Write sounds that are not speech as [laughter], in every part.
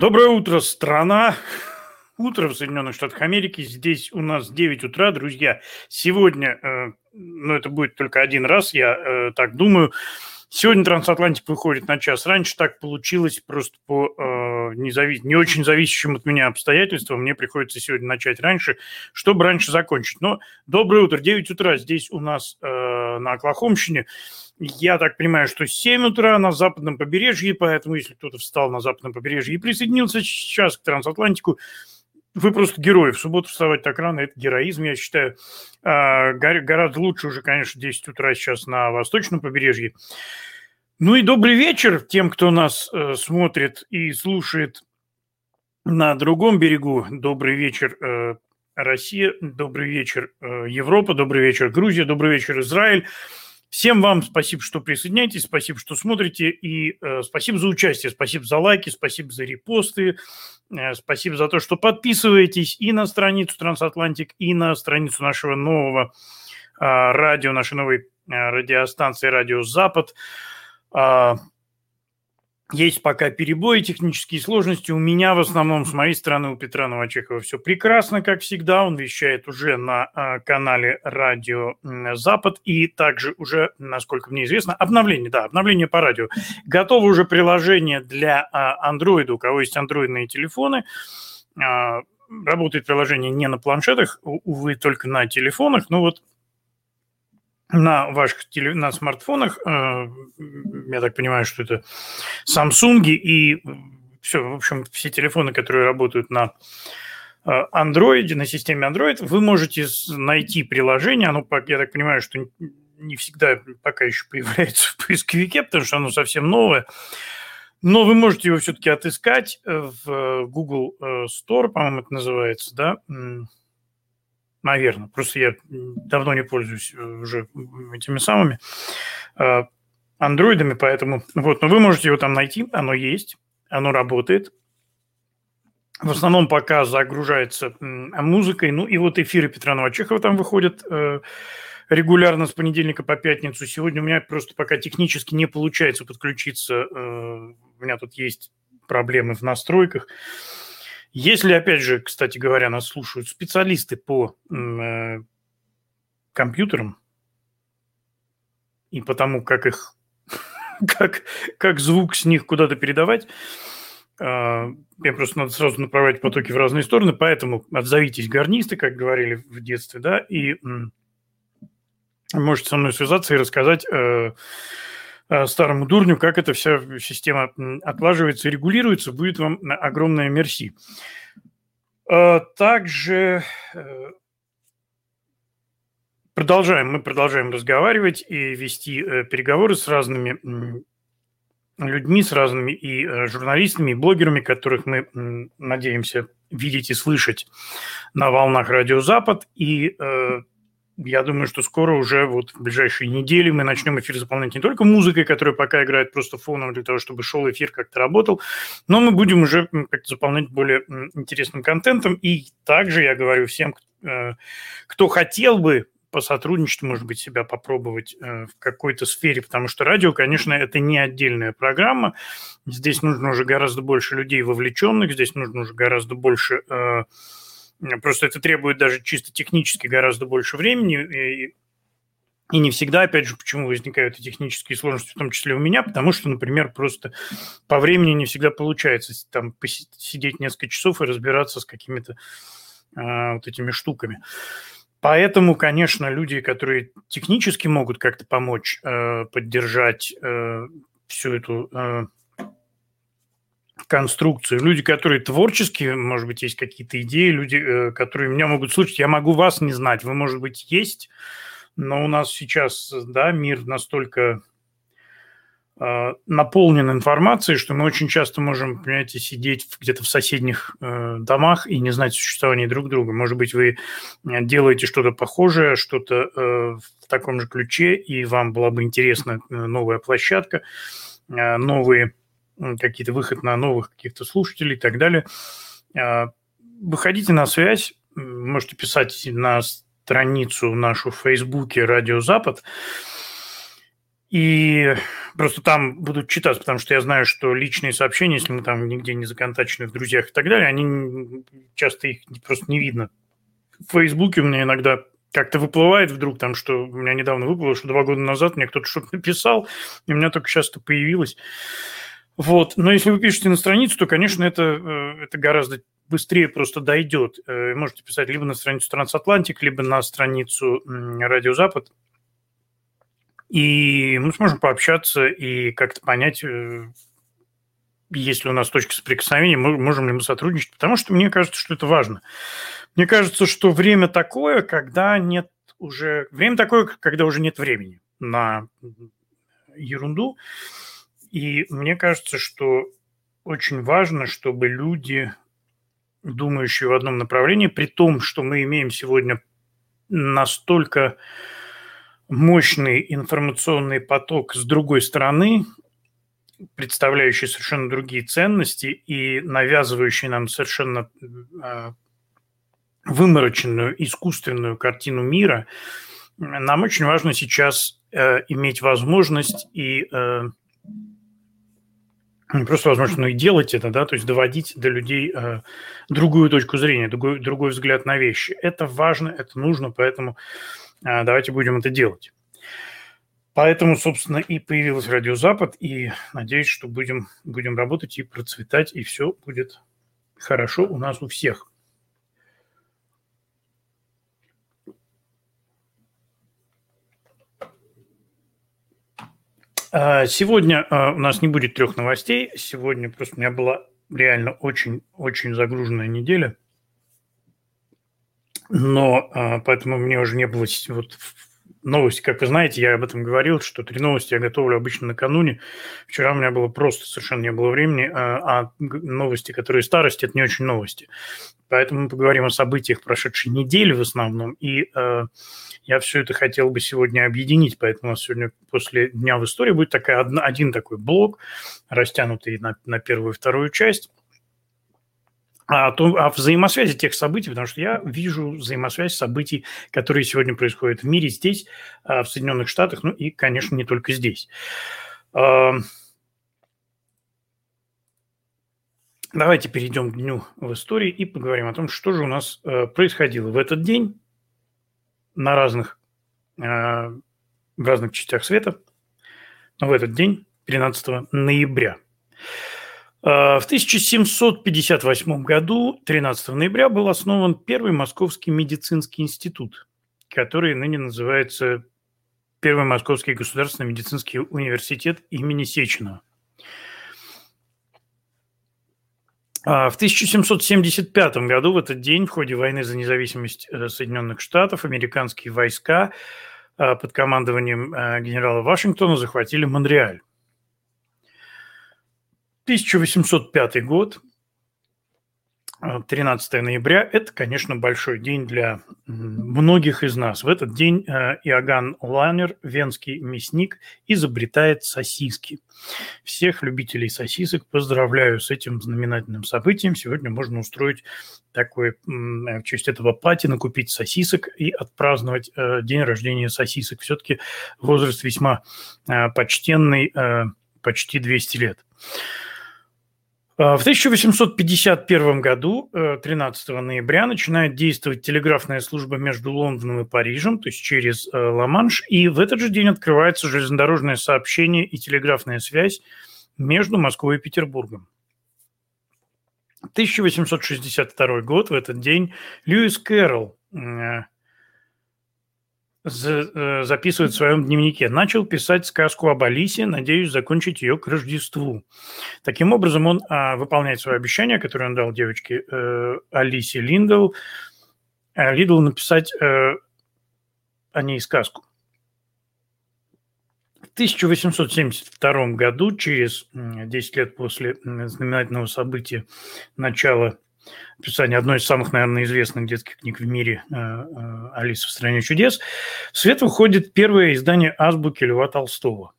Доброе утро, страна. Утро в Соединенных Штатах Америки. Здесь у нас 9 утра, друзья. Сегодня, э, ну это будет только один раз, я э, так думаю, Сегодня Трансатлантик выходит на час раньше. Так получилось просто по э, независ... не очень зависящим от меня обстоятельствам. Мне приходится сегодня начать раньше, чтобы раньше закончить. Но доброе утро. 9 утра здесь у нас э, на Оклахомщине. Я так понимаю, что 7 утра на западном побережье, поэтому если кто-то встал на западном побережье и присоединился сейчас к Трансатлантику, вы просто герои. В субботу вставать так рано – это героизм, я считаю. А, гораздо лучше уже, конечно, 10 утра сейчас на восточном побережье. Ну и добрый вечер тем, кто нас э, смотрит и слушает на другом берегу. Добрый вечер, э, Россия, добрый вечер, э, Европа, добрый вечер, Грузия, добрый вечер, Израиль. Всем вам спасибо, что присоединяетесь, спасибо, что смотрите, и э, спасибо за участие, спасибо за лайки, спасибо за репосты, э, спасибо за то, что подписываетесь и на страницу Трансатлантик, и на страницу нашего нового э, радио, нашей новой э, радиостанции «Радио Запад». Э, есть пока перебои, технические сложности. У меня в основном, с моей стороны, у Петра Новочекова все прекрасно, как всегда. Он вещает уже на а, канале Радио Запад. И также уже, насколько мне известно, обновление, да, обновление по радио. Готово уже приложение для а, Android, у кого есть андроидные телефоны. А, работает приложение не на планшетах, увы, только на телефонах. Ну вот на ваших теле... на смартфонах. Э, я так понимаю, что это Samsung и все, в общем, все телефоны, которые работают на э, Android, на системе Android, вы можете найти приложение, оно, я так понимаю, что не всегда пока еще появляется в поисковике, потому что оно совсем новое, но вы можете его все-таки отыскать в Google э, Store, по-моему, это называется, да, наверное. Просто я давно не пользуюсь э, уже этими самыми э, андроидами, поэтому вот, но вы можете его там найти, оно есть, оно работает. В основном пока загружается музыкой, ну и вот эфиры Петра Новочехова там выходят э, регулярно с понедельника по пятницу. Сегодня у меня просто пока технически не получается подключиться. У меня тут есть проблемы в настройках. Если, опять же, кстати говоря, нас слушают специалисты по э, компьютерам и потому, как их, [laughs] как, как звук с них куда-то передавать, э, мне просто надо сразу направлять потоки в разные стороны, поэтому отзовитесь гарнисты, как говорили в детстве, да, и э, можете со мной связаться и рассказать... Э, старому дурню, как эта вся система отлаживается и регулируется, будет вам огромное мерси. Э, также э, продолжаем, мы продолжаем разговаривать и вести переговоры с разными людьми, с разными и журналистами, и блогерами, которых мы надеемся видеть и слышать на волнах Радио Запад. И я думаю, что скоро уже вот в ближайшие недели мы начнем эфир заполнять не только музыкой, которая пока играет просто фоном для того, чтобы шел эфир как-то работал, но мы будем уже как-то заполнять более интересным контентом. И также я говорю всем, э, кто хотел бы посотрудничать, может быть, себя попробовать э, в какой-то сфере, потому что радио, конечно, это не отдельная программа. Здесь нужно уже гораздо больше людей вовлеченных, здесь нужно уже гораздо больше э, Просто это требует даже чисто технически гораздо больше времени. И, и не всегда, опять же, почему возникают и технические сложности, в том числе у меня, потому что, например, просто по времени не всегда получается там посидеть несколько часов и разбираться с какими-то э, вот этими штуками. Поэтому, конечно, люди, которые технически могут как-то помочь э, поддержать э, всю эту э, конструкцию. Люди, которые творческие, может быть, есть какие-то идеи, люди, э, которые меня могут слушать. Я могу вас не знать, вы, может быть, есть, но у нас сейчас, да, мир настолько э, наполнен информацией, что мы очень часто можем, понимаете, сидеть где-то в соседних э, домах и не знать существования друг друга. Может быть, вы делаете что-то похожее, что-то в таком же ключе, и вам была бы интересна новая площадка, новые какие-то выход на новых каких-то слушателей и так далее. А, выходите на связь, можете писать на страницу нашу в Фейсбуке «Радио Запад». И просто там будут читаться, потому что я знаю, что личные сообщения, если мы там нигде не законтачены в друзьях и так далее, они часто их просто не видно. В Фейсбуке у меня иногда как-то выплывает вдруг там, что у меня недавно выплыло, что два года назад мне кто-то что-то [laughs] написал, и у меня только сейчас это появилось. Вот. Но если вы пишете на страницу, то, конечно, это, э, это гораздо быстрее просто дойдет. Э, можете писать либо на страницу Трансатлантик, либо на страницу Радио Запад. И мы сможем пообщаться и как-то понять, э, есть ли у нас точка соприкосновения, можем ли мы сотрудничать, потому что мне кажется, что это важно. Мне кажется, что время такое, когда нет уже... Время такое, когда уже нет времени на ерунду. И мне кажется, что очень важно, чтобы люди, думающие в одном направлении, при том, что мы имеем сегодня настолько мощный информационный поток с другой стороны, представляющий совершенно другие ценности и навязывающий нам совершенно э, вымороченную, искусственную картину мира, нам очень важно сейчас э, иметь возможность и э, не просто возможность, но и делать это, да, то есть доводить до людей э, другую точку зрения, другой, другой взгляд на вещи. Это важно, это нужно, поэтому а, давайте будем это делать. Поэтому, собственно, и появилась Радио Запад, и надеюсь, что будем, будем работать и процветать, и все будет хорошо у нас у всех. Сегодня а, у нас не будет трех новостей. Сегодня просто у меня была реально очень-очень загруженная неделя – но а, поэтому мне уже не было вот новости, как вы знаете, я об этом говорил, что три новости я готовлю обычно накануне. Вчера у меня было просто совершенно не было времени, а, а новости, которые старости, это не очень новости. Поэтому мы поговорим о событиях прошедшей недели в основном. И я все это хотел бы сегодня объединить, поэтому у нас сегодня после Дня в истории будет такая, один такой блок, растянутый на, на первую и вторую часть о, том, взаимосвязи тех событий, потому что я вижу взаимосвязь событий, которые сегодня происходят в мире, здесь, а, в Соединенных Штатах, ну и, конечно, не только здесь. Давайте перейдем к дню в истории и поговорим о том, что же у нас э, происходило в этот день на разных, э, в разных частях света, в этот день, 13 ноября. Э, в 1758 году, 13 ноября, был основан первый Московский медицинский институт, который ныне называется Первый Московский государственный медицинский университет имени Сеченова. А в 1775 году, в этот день, в ходе войны за независимость э, Соединенных Штатов, американские войска э, под командованием генерала Вашингтона захватили Монреаль. 1805 год, 13 э, ноября – это, конечно, большой день для многих из нас. В этот день э, Иоганн Ланер, венский мясник, изобретает сосиски. Всех любителей сосисок поздравляю с этим знаменательным событием. Сегодня можно устроить такой, в честь этого пати, накупить сосисок и отпраздновать э, день рождения сосисок. Все-таки возраст весьма почтенный, почти 200 лет. А, в 1851 году, 13 э, ноября, начинает действовать телеграфная служба между Лондоном и Парижем, то есть через э, Ла-Манш, и в этот же день открывается железнодорожное сообщение и телеграфная связь между Москвой и Петербургом. 1862 год, в этот день, Льюис Кэрролл э, записывает в своем дневнике. Начал писать сказку об Алисе, надеюсь закончить ее к Рождеству. Таким образом, он а, выполняет свое обещание, которое он дал девочке э, Алисе Линдл, э, Лидл написать э, о ней сказку. В 1872 году, через 10 лет после знаменательного события начала описание одной из самых, наверное, известных детских книг в мире э, э, «Алиса в стране чудес», в свет выходит первое издание «Азбуки Льва Толстого».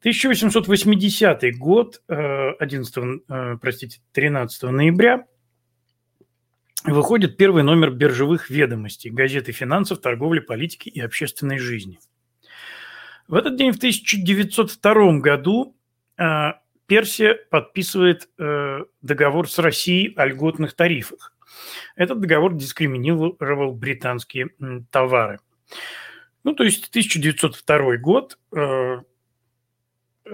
1880 год, 11, э, простите, 13 ноября, выходит первый номер биржевых ведомостей, газеты финансов, торговли, политики и общественной жизни. В этот день, в 1902 году, Персия подписывает э, договор с Россией о льготных тарифах. Этот договор дискриминировал британские товары. Ну, то есть 1902 год, э,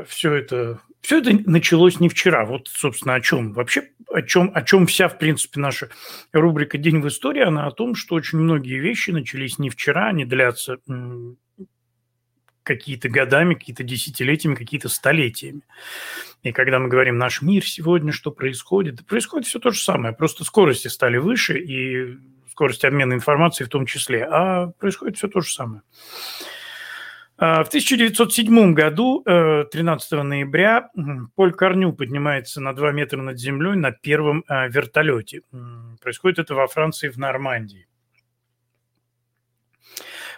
все это, все это началось не вчера. Вот, собственно, о чем вообще, о чем, о чем вся, в принципе, наша рубрика «День в истории», она о том, что очень многие вещи начались не вчера, они длятся какие-то годами, какие-то десятилетиями, какие-то столетиями. И когда мы говорим «наш мир сегодня, что происходит?», происходит все то же самое, просто скорости стали выше, и скорость обмена информацией в том числе, а происходит все то же самое. А, в 1907 году, 13 э, ноября, Поль Корню поднимается на 2 метра над землей на первом э, вертолете. Происходит это во Франции, в Нормандии.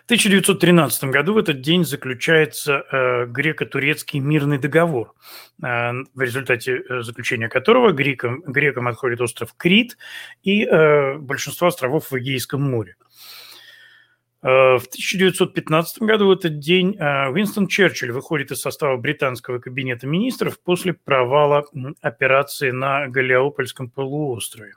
В 1913 году в этот день заключается э, греко-турецкий мирный договор, э, в результате э, заключения которого грекам, грекам отходит остров Крит и э, большинство островов в Эгейском море. Э, в 1915 году в этот день э, Уинстон Черчилль выходит из состава британского кабинета министров после провала операции на Галиопольском полуострове.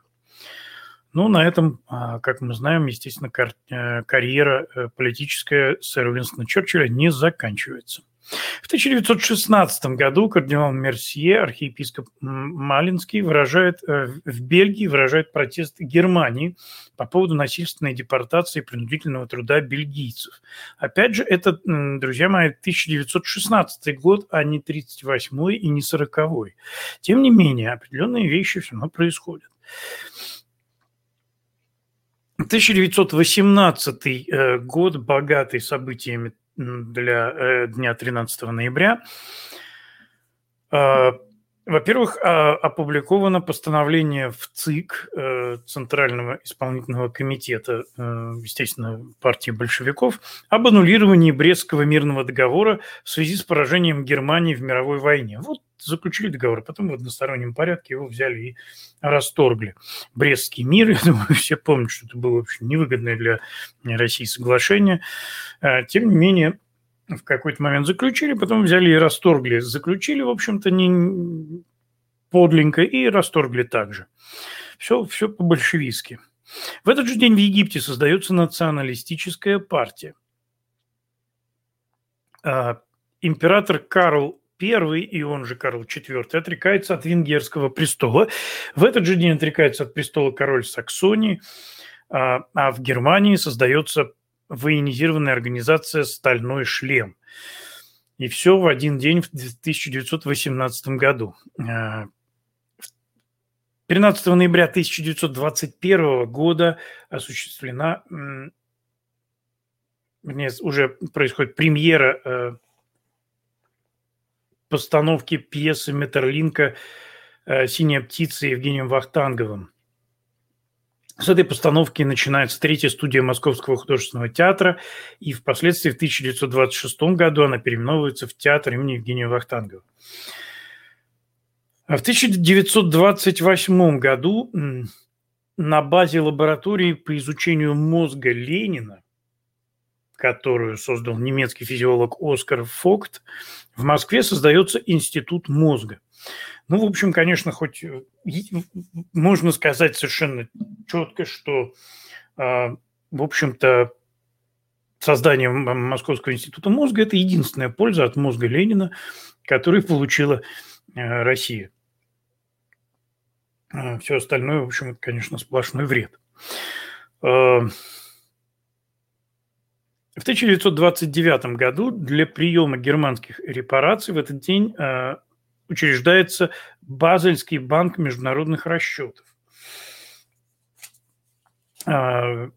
Ну, на этом, а, как мы знаем, естественно, э, карьера э, политическая сэра Уинстона Черчилля не заканчивается. В 1916 году кардинал Мерсье, архиепископ Малинский, выражает э, в Бельгии выражает протест Германии по поводу насильственной депортации и принудительного труда бельгийцев. Опять же, это, друзья мои, 1916 год, а не 38 и не 40 -й. Тем не менее, определенные вещи все равно происходят. 1918 э, год, богатый событиями для э, дня 13 ноября. Во-первых, а, опубликовано постановление в ЦИК э, Центрального исполнительного комитета, естественно, партии большевиков, об аннулировании Брестского мирного договора в связи с поражением Германии в мировой войне. Вот заключили договор, потом в одностороннем порядке его взяли и расторгли. Брестский мир, [laughs] я думаю, все помнят, что это было, в невыгодное для России соглашение. А, тем не менее, в какой-то момент заключили, потом взяли и расторгли. Заключили, в общем-то, не подленько и расторгли также. Все, все по-большевистски. В этот же день в Египте создается националистическая партия. А, император Карл I, и он же Карл IV, отрекается от венгерского престола. В этот же день отрекается от престола король Саксонии, а, а в Германии создается военизированная организация «Стальной шлем». И все в один день в 1918 году. 13 а, ноября 1921 года осуществлена, вернее, уже происходит премьера э, постановки пьесы Метерлинка э, «Синяя птица» Евгением Вахтанговым. С этой постановки начинается третья студия Московского художественного театра, и впоследствии в 1926 году она переименовывается в театр имени Евгения Вахтангова. А в 1928 году на базе лаборатории по изучению мозга Ленина которую создал немецкий физиолог Оскар Фокт, в Москве создается Институт мозга. Ну, в общем, конечно, хоть э, можно сказать совершенно четко, что, а, в общем-то, создание Московского института мозга – это единственная польза от мозга Ленина, который получила э, Россия. А Все остальное, в общем, это, конечно, сплошной вред. А, в 1929 году для приема германских репараций в этот день учреждается Базельский банк международных расчетов. Э,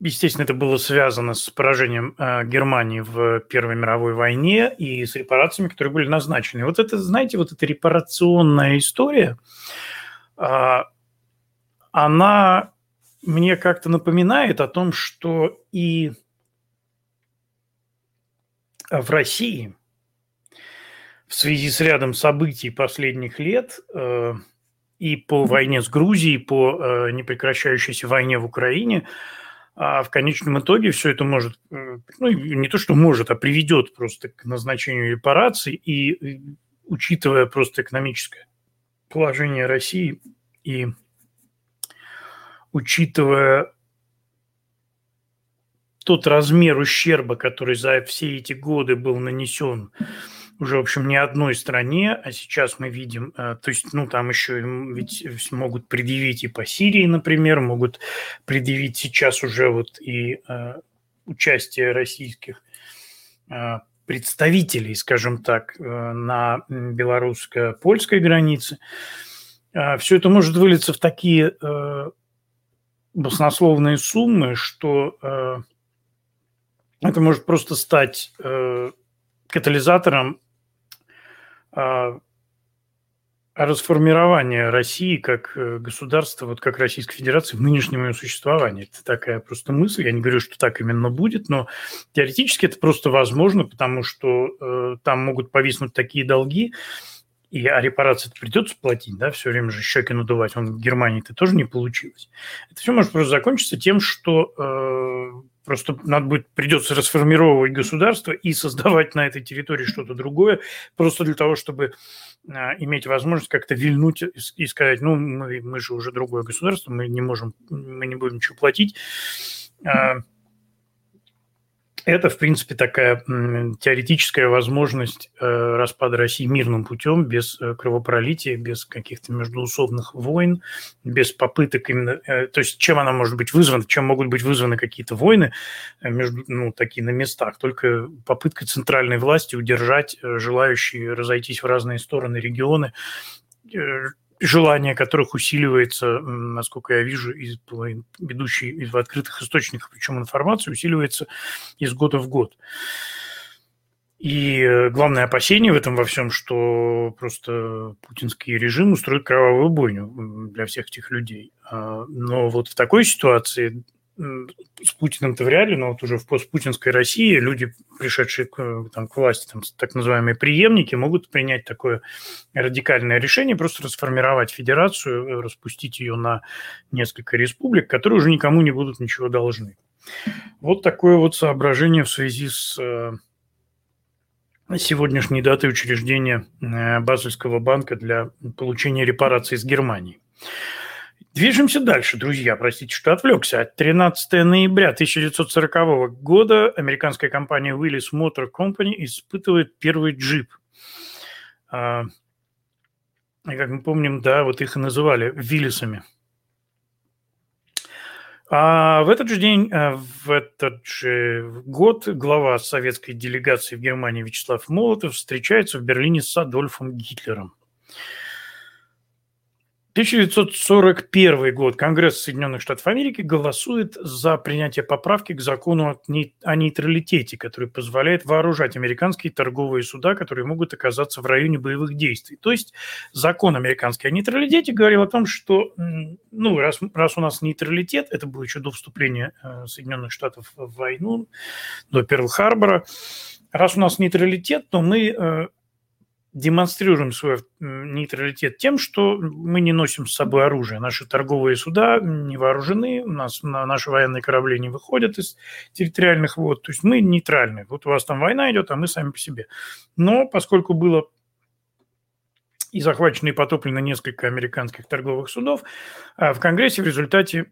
естественно, это было связано с поражением э, Германии в Первой мировой войне и с репарациями, которые были назначены. Вот это, знаете, вот эта репарационная история, э, она мне как-то напоминает о том, что и в России в связи с рядом событий последних лет э, и по войне с Грузией, по э, непрекращающейся войне в Украине, А в конечном итоге все это может, э, ну, не то что может, а приведет просто к назначению репараций. И учитывая просто экономическое положение России и учитывая тот размер ущерба, который за все эти годы был нанесен уже, в общем, не одной стране, а сейчас мы видим, э, то есть, ну, там еще ведь могут предъявить и по Сирии, например, могут предъявить сейчас уже вот и э, участие российских э, представителей, скажем так, на белорусско-польской границе. Все это может вылиться в такие баснословные суммы, что это может просто стать катализатором расформирование России как э, государства, вот как Российской Федерации в нынешнем ее существовании. Это такая просто мысль. Я не говорю, что так именно будет, но теоретически это просто возможно, потому что э, там могут повиснуть такие долги, и а репарации придется платить, да, все время же щеки надувать. Он в Германии это тоже не получилось. Это все может просто закончиться тем, что э, Просто надо будет, придется расформировать государство и создавать на этой территории что-то другое, просто для того, чтобы а, иметь возможность как-то вильнуть и сказать, ну, мы, мы же уже другое государство, мы не можем, мы не будем ничего платить. А, это, в принципе, такая теоретическая возможность э, распада России мирным путем, без э, кровопролития, без каких-то междуусобных войн, без попыток именно... Э, то есть чем она может быть вызвана, чем могут быть вызваны какие-то войны между, ну, такие на местах? Только попытка центральной власти удержать желающие разойтись в разные стороны регионы желание которых усиливается, насколько я вижу, из ведущей из открытых источников, причем информация усиливается из года в год. И э, главное опасение в этом во всем, что просто путинский режим устроит кровавую бойню для всех этих людей. А, но вот в такой ситуации с Путиным-то вряд ли, но вот уже в постпутинской России люди, пришедшие к, там, к власти, там, так называемые преемники, могут принять такое радикальное решение, просто расформировать федерацию, э, распустить ее на несколько республик, которые уже никому не будут ничего должны. Вот такое вот соображение в связи с э, сегодняшней датой учреждения э, Базельского банка для получения репараций из Германии. Движемся дальше, друзья. Простите, что отвлекся. 13 ноября 1940 года американская компания Willis Motor Company испытывает первый джип. А, и, как мы помним, да, вот их и называли Виллисами. А в этот же день, а, в этот же год глава советской делегации в Германии Вячеслав Молотов встречается в Берлине с Адольфом Гитлером. 1941 год. Конгресс Соединенных Штатов Америки голосует за принятие поправки к закону о нейтралитете, который позволяет вооружать американские торговые суда, которые могут оказаться в районе боевых действий. То есть закон американский о нейтралитете говорил о том, что ну, раз, раз у нас нейтралитет, это было еще до вступления э, Соединенных Штатов в войну, до Перл-Харбора, раз у нас нейтралитет, то мы э, демонстрируем свой нейтралитет тем, что мы не носим с собой оружие. Наши торговые суда не вооружены, у нас на наши военные корабли не выходят из территориальных вод. То есть мы нейтральны. Вот у вас там война идет, а мы сами по себе. Но поскольку было и захвачено и потоплено несколько американских торговых судов, а в Конгрессе в результате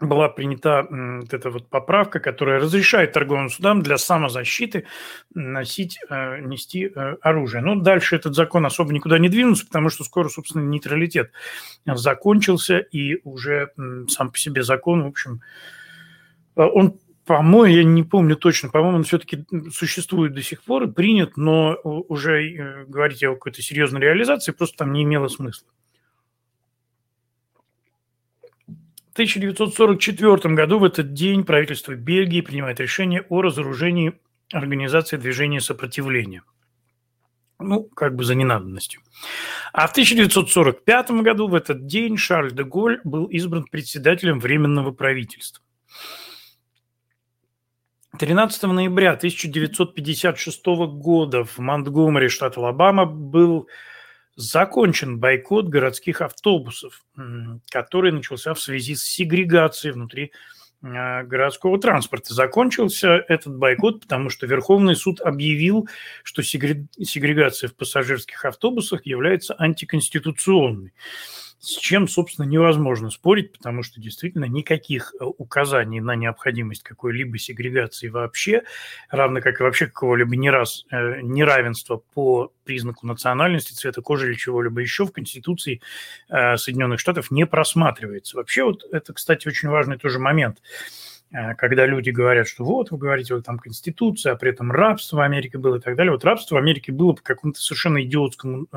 была принята вот эта вот поправка, которая разрешает торговым судам для самозащиты носить, э, нести э, оружие. Но дальше этот закон особо никуда не двинулся, потому что скоро, собственно, нейтралитет закончился, и уже сам по себе закон, в общем, э, он по-моему, я не помню точно, по-моему, он все-таки существует до сих пор и принят, но уже говорить о какой-то серьезной реализации просто там не имело смысла. 1944 году в этот день правительство Бельгии принимает решение о разоружении организации движения сопротивления. Ну, как бы за ненадобностью. А в 1945 году в этот день Шарль де Голь был избран председателем Временного правительства. 13 ноября 1956 года в Монтгомери, штат Алабама, был закончен бойкот городских автобусов, который начался в связи с сегрегацией внутри а, городского транспорта. Закончился этот бойкот, потому что Верховный суд объявил, что сегрегация в пассажирских автобусах является антиконституционной с чем, собственно, невозможно спорить, потому что действительно никаких э, указаний на необходимость какой-либо сегрегации вообще, равно как и вообще какого-либо нераз, э, неравенства по признаку национальности, цвета кожи или чего-либо еще в Конституции э, Соединенных Штатов не просматривается. Вообще вот это, кстати, очень важный тоже момент когда люди говорят, что вот, вы говорите, вот там Конституция, а при этом рабство в Америке было и так далее. Вот рабство в Америке было по какому-то совершенно идиотскому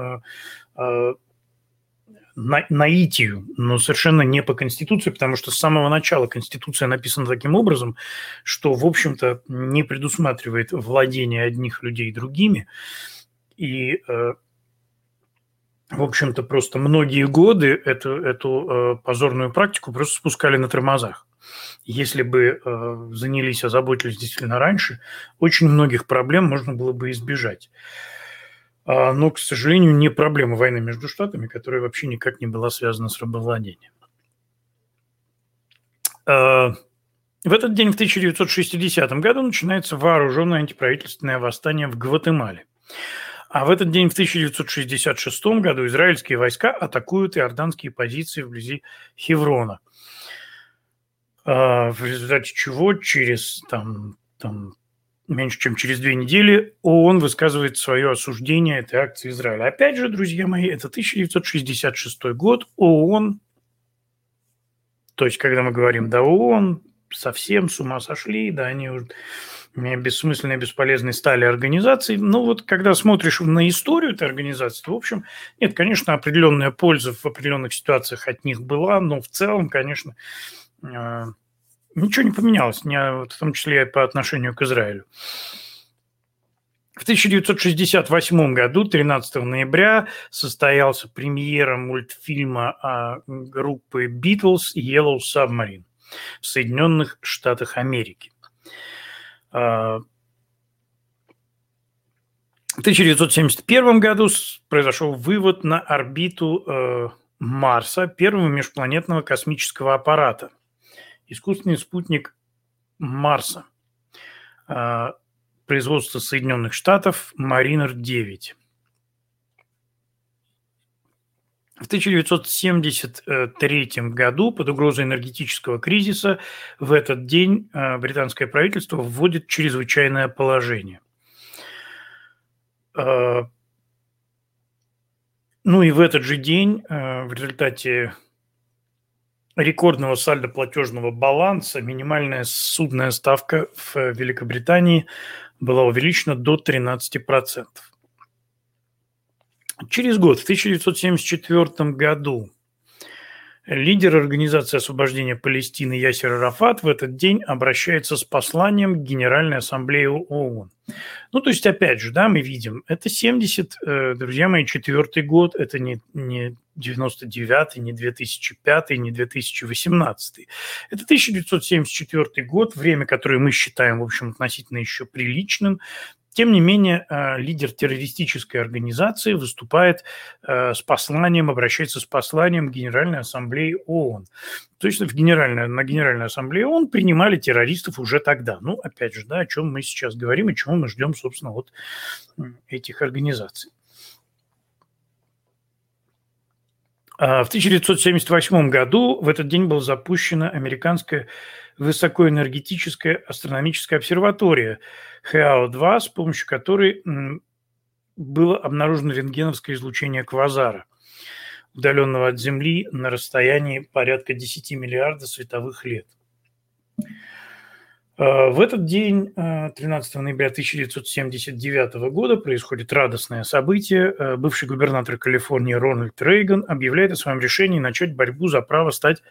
на, наитию, но совершенно не по Конституции, потому что с самого начала Конституция написана таким образом, что, в общем-то, не предусматривает владение одних людей другими. И, э, в общем-то, просто многие годы эту, эту э, позорную практику просто спускали на тормозах. Если бы э, занялись, озаботились действительно раньше, очень многих проблем можно было бы избежать. А, но, к сожалению, не проблема войны между штатами, которая вообще никак не была связана с рабовладением. А, в этот день, в 1960 году, начинается вооруженное антиправительственное восстание в Гватемале. А в этот день, в 1966 году, израильские войска атакуют иорданские позиции вблизи Хеврона. А, в результате чего через там, там, меньше чем через две недели ООН высказывает свое осуждение этой акции Израиля. Опять же, друзья мои, это 1966 год, ООН, то есть когда мы говорим, да, ООН совсем с ума сошли, да, они уже бессмысленные, бесполезные стали организацией. Ну вот, когда смотришь на историю этой организации, то, в общем, нет, конечно, определенная польза в определенных ситуациях от них была, но в целом, конечно, э, ничего не поменялось, в том числе по отношению к Израилю. В 1968 году, 13 ноября, состоялся премьера мультфильма группы Beatles Yellow Submarine в Соединенных Штатах Америки. А, в 1971 году произошел вывод на орбиту э, Марса первого межпланетного космического аппарата – искусственный спутник Марса, а, производство Соединенных Штатов, Маринер-9. В 1973 году под угрозой энергетического кризиса в этот день а, британское правительство вводит чрезвычайное положение. А, ну и в этот же день в результате рекордного сальдо платежного баланса минимальная судная ставка в Великобритании была увеличена до 13%. Через год, в 1974 году, Лидер Организации освобождения Палестины Ясер Арафат в этот день обращается с посланием к Генеральной Ассамблее ООН. Ну, то есть, опять же, да, мы видим, это 70, э, друзья мои, четвертый год, это не, не 99-й, не 2005, не 2018. Это 1974 год, время, которое мы считаем, в общем, относительно еще приличным, тем не менее, э, лидер террористической организации выступает э, с посланием, обращается с посланием Генеральной Ассамблеи ООН. То есть в Генеральной, на Генеральной Ассамблее ООН принимали террористов уже тогда. Ну, опять же, да, о чем мы сейчас говорим и чего мы ждем, собственно, от этих организаций. А в 1978 году в этот день была запущена американская высокоэнергетическая астрономическая обсерватория ХАО-2, с помощью которой было обнаружено рентгеновское излучение квазара, удаленного от Земли на расстоянии порядка 10 миллиардов световых лет. А, в этот день, 13 а, ноября 1979 года, происходит радостное событие. А, бывший губернатор Калифорнии Рональд Рейган объявляет о своем решении начать борьбу за право стать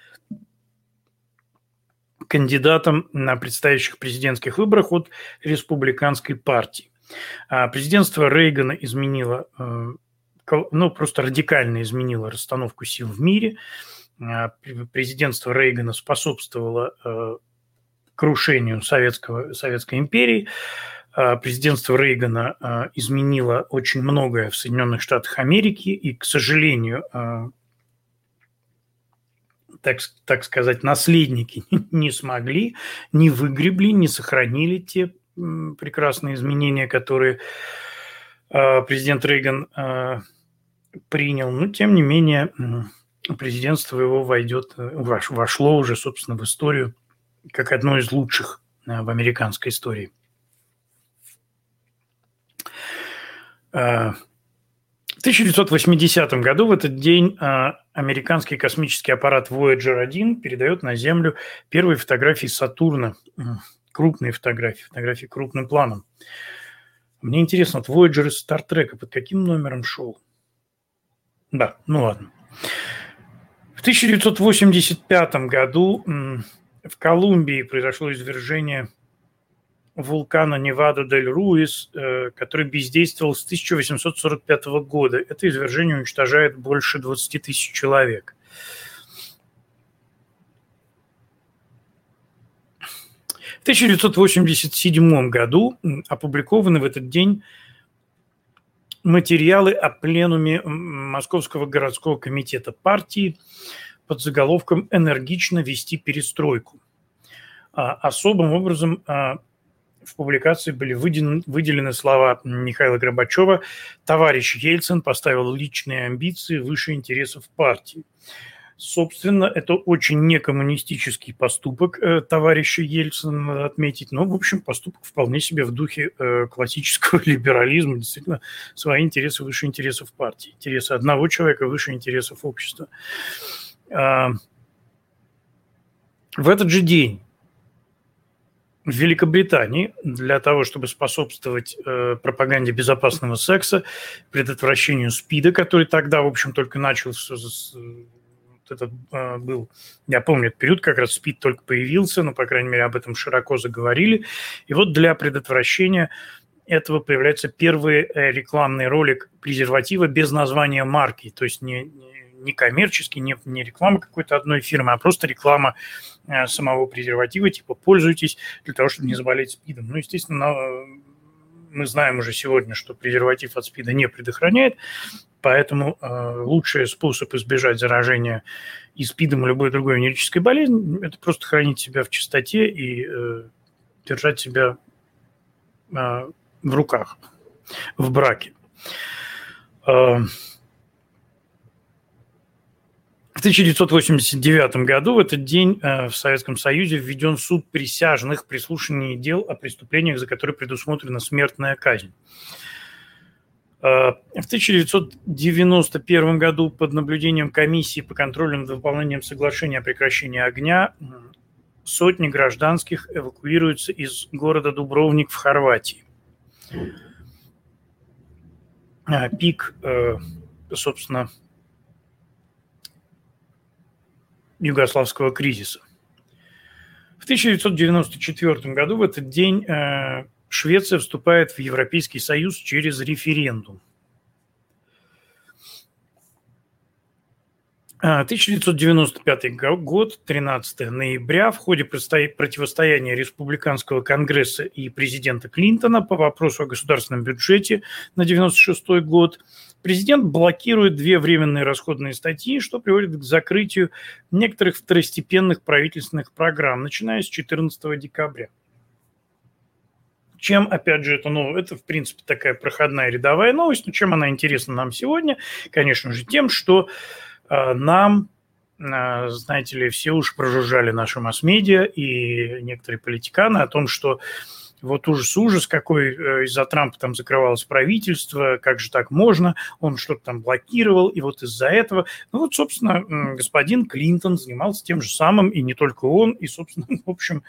кандидатом на предстоящих президентских выборах от республиканской партии. Президентство Рейгана изменило, ну, просто радикально изменило расстановку сил в мире. Президентство Рейгана способствовало крушению Советского, Советской империи. президентство Рейгана изменило очень многое в Соединенных Штатах Америки, и, к сожалению, так, так сказать, наследники [laughs] не смогли, не выгребли, не сохранили те прекрасные изменения, которые президент Рейган принял. Но, тем не менее, президентство его войдет, э, вошло уже, собственно, в историю как одно из лучших э, в американской истории. Э, в 1980 году в этот день американский космический аппарат Voyager 1 передает на Землю первые фотографии Сатурна, крупные фотографии, фотографии крупным планом. Мне интересно, вот Voyager из Стартрека под каким номером шел? Да, ну ладно. В 1985 году в Колумбии произошло извержение вулкана Невада-дель-Руис, э, который бездействовал с 1845 года. Это извержение уничтожает больше 20 тысяч человек. В 1987 году опубликованы в этот день материалы о пленуме Московского городского комитета партии под заголовком «Энергично вести перестройку». А, особым образом а, в публикации были выделены, слова Михаила Горбачева «Товарищ Ельцин поставил личные амбиции выше интересов партии». Собственно, это очень некоммунистический поступок э, товарища Ельцина, надо отметить, но, в общем, поступок вполне себе в духе э, классического [laughs] либерализма, действительно, свои интересы выше интересов партии, интересы одного человека выше интересов общества. В этот же день в Великобритании для того, чтобы способствовать э, пропаганде безопасного секса, предотвращению СПИДа, который тогда, в общем, только начал этот э, был, я помню этот период, как раз СПИД только появился, но, по крайней мере, об этом широко заговорили. И вот для предотвращения этого появляется первый э, рекламный ролик презерватива без названия марки, то есть не, не коммерческий, не, не реклама какой-то одной фирмы, а просто реклама э, самого презерватива, типа пользуйтесь для того, чтобы не заболеть СПИДом. Ну, естественно, мы знаем уже сегодня, что презерватив от СПИДа не предохраняет, Поэтому э, лучший способ избежать заражения и СПИДом, и любой другой венерической болезнью – это просто хранить себя в чистоте и э, держать себя э, в руках, в браке. Э, в 1989 году в этот день э, в Советском Союзе введен суд присяжных при слушании дел о преступлениях, за которые предусмотрена смертная казнь. Э, в 1991 году под наблюдением комиссии по контролю над выполнением соглашения о прекращении огня сотни гражданских эвакуируются из города Дубровник в Хорватии. Э, пик, собственно, югославского кризиса. В 1994 году в этот день Швеция вступает в Европейский Союз через референдум. 1995 а, год, 13 ноября, в ходе противостояния Республиканского конгресса и президента Клинтона по вопросу о государственном бюджете на 96 год, президент блокирует две временные расходные статьи, что приводит к закрытию некоторых второстепенных правительственных программ, начиная с 14 декабря. Чем, опять же, это, ну, это, в принципе, такая проходная рядовая новость, но чем она интересна нам сегодня? Конечно же, тем, что э, нам, э, знаете ли, все уж прожужжали наши масс-медиа и некоторые политиканы о том, что вот ужас-ужас, какой э, из-за Трампа там закрывалось правительство, как же так можно, он что-то там блокировал, и вот из-за этого, ну вот, собственно, господин Клинтон занимался тем же самым, и не только он, и, собственно, [laughs] в общем,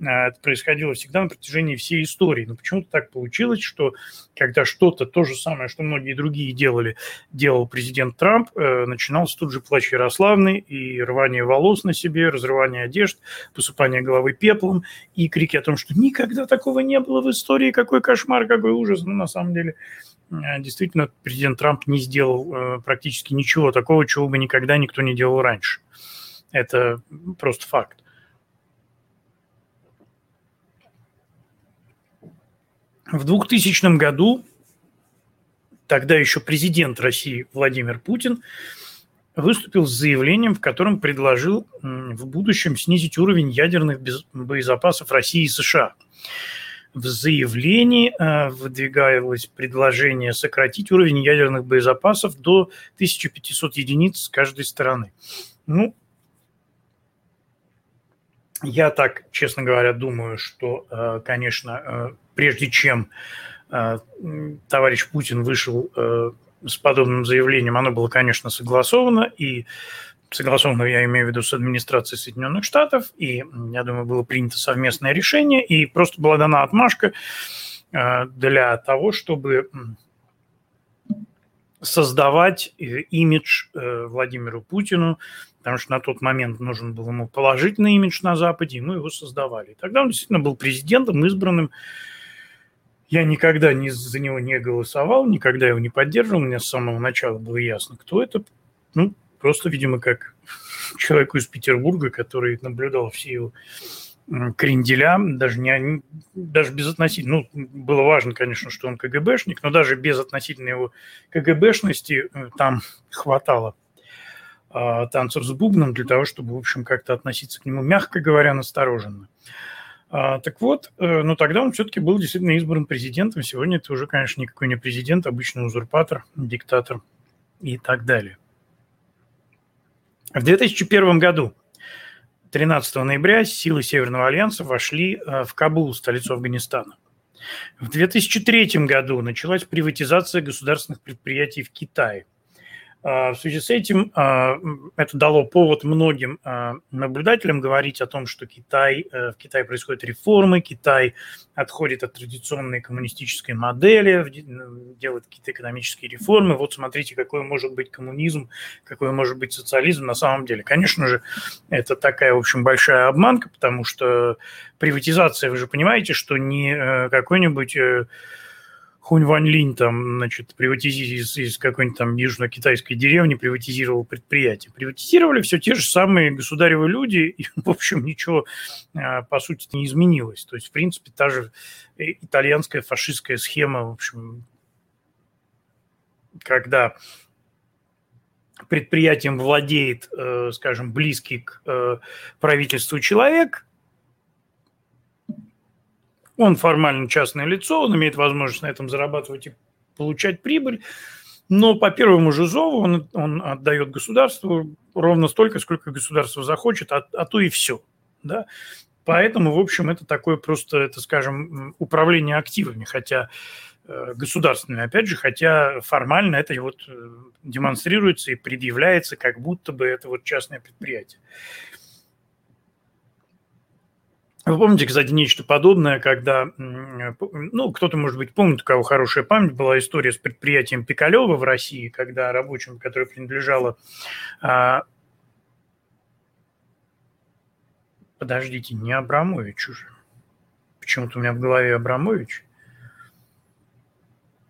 э, это происходило всегда на протяжении всей истории. Но почему-то так получилось, что когда что-то, то же самое, что многие другие делали, делал президент Трамп, э, начинался тут же плач Ярославный и рвание волос на себе, разрывание одежд, посыпание головы пеплом и крики о том, что никогда такого такого не было в истории, какой кошмар, какой ужас. Ну, на самом деле, э, действительно, президент Трамп не сделал э, практически ничего такого, чего бы никогда никто не делал раньше. Это просто факт. В 2000 году тогда еще президент России Владимир Путин выступил с заявлением, в котором предложил в будущем снизить уровень ядерных боезапасов России и США. В заявлении э, выдвигалось предложение сократить уровень ядерных боезапасов до 1500 единиц с каждой стороны. Ну, я так, честно говоря, думаю, что, э, конечно, э, прежде чем товарищ Путин вышел с подобным заявлением, оно было, конечно, согласовано, и согласовано, я имею в виду, с администрацией Соединенных Штатов, и, я думаю, было принято совместное решение, и просто была дана отмашка э, для того, чтобы создавать э, имидж э, Владимиру Путину, потому что на тот момент нужен был ему положительный имидж на Западе, и мы его создавали. тогда он действительно был президентом, избранным. Я никогда не, за него не голосовал, никогда его не поддерживал. Мне с самого начала было ясно, кто это. Ну, Просто, видимо, как [laughs] человеку из Петербурга, который наблюдал все его кренделя, даже, не, даже без относительно, ну, было важно, конечно, что он КГБшник, но даже без относительной его КГБшности э, там хватало а, танцев с бубном для того, чтобы, в общем, как-то относиться к нему, мягко говоря, настороженно. А, так вот, э, ну тогда он все-таки был действительно избран президентом. Сегодня это уже, конечно, никакой не президент, обычный узурпатор, диктатор и так далее. В 2001 году, 13 ноября, силы Северного альянса вошли э, в Кабул, столицу Афганистана. В 2003 году началась приватизация государственных предприятий в Китае – в связи с этим а, это дало повод многим а, наблюдателям говорить о том, что Китай, э, в Китае происходят реформы, Китай отходит от традиционной коммунистической модели, делает какие-то экономические реформы. Вот смотрите, какой может быть коммунизм, какой может быть социализм на самом деле. Конечно же, это такая, в общем, большая обманка, потому что приватизация, вы же понимаете, что не э, какой-нибудь э, Хунь Вань Линь там, значит, приватизировал из, из какой-нибудь там южно-китайской деревни, приватизировал предприятие. Приватизировали все те же самые государевы люди, и, в общем, ничего, а, по сути, не изменилось. То есть, в принципе, та же э, итальянская фашистская схема, в общем, когда предприятием владеет, э, скажем, близкий к э, правительству человек, он формально частное лицо, он имеет возможность на этом зарабатывать и получать прибыль, но по первому же зову он, он отдает государству ровно столько, сколько государство захочет, а, а то и все. Да? Поэтому, в общем, это такое просто, это, скажем, управление активами, хотя э, государственными, опять же, хотя формально это вот э, демонстрируется и предъявляется, как будто бы это вот частное предприятие. Вы помните, кстати, нечто подобное, когда, ну, кто-то, может быть, помнит, у кого хорошая память, была история с предприятием Пикалева в России, когда рабочим, которое принадлежало... А... Подождите, не Абрамович уже. Почему-то у меня в голове Абрамович.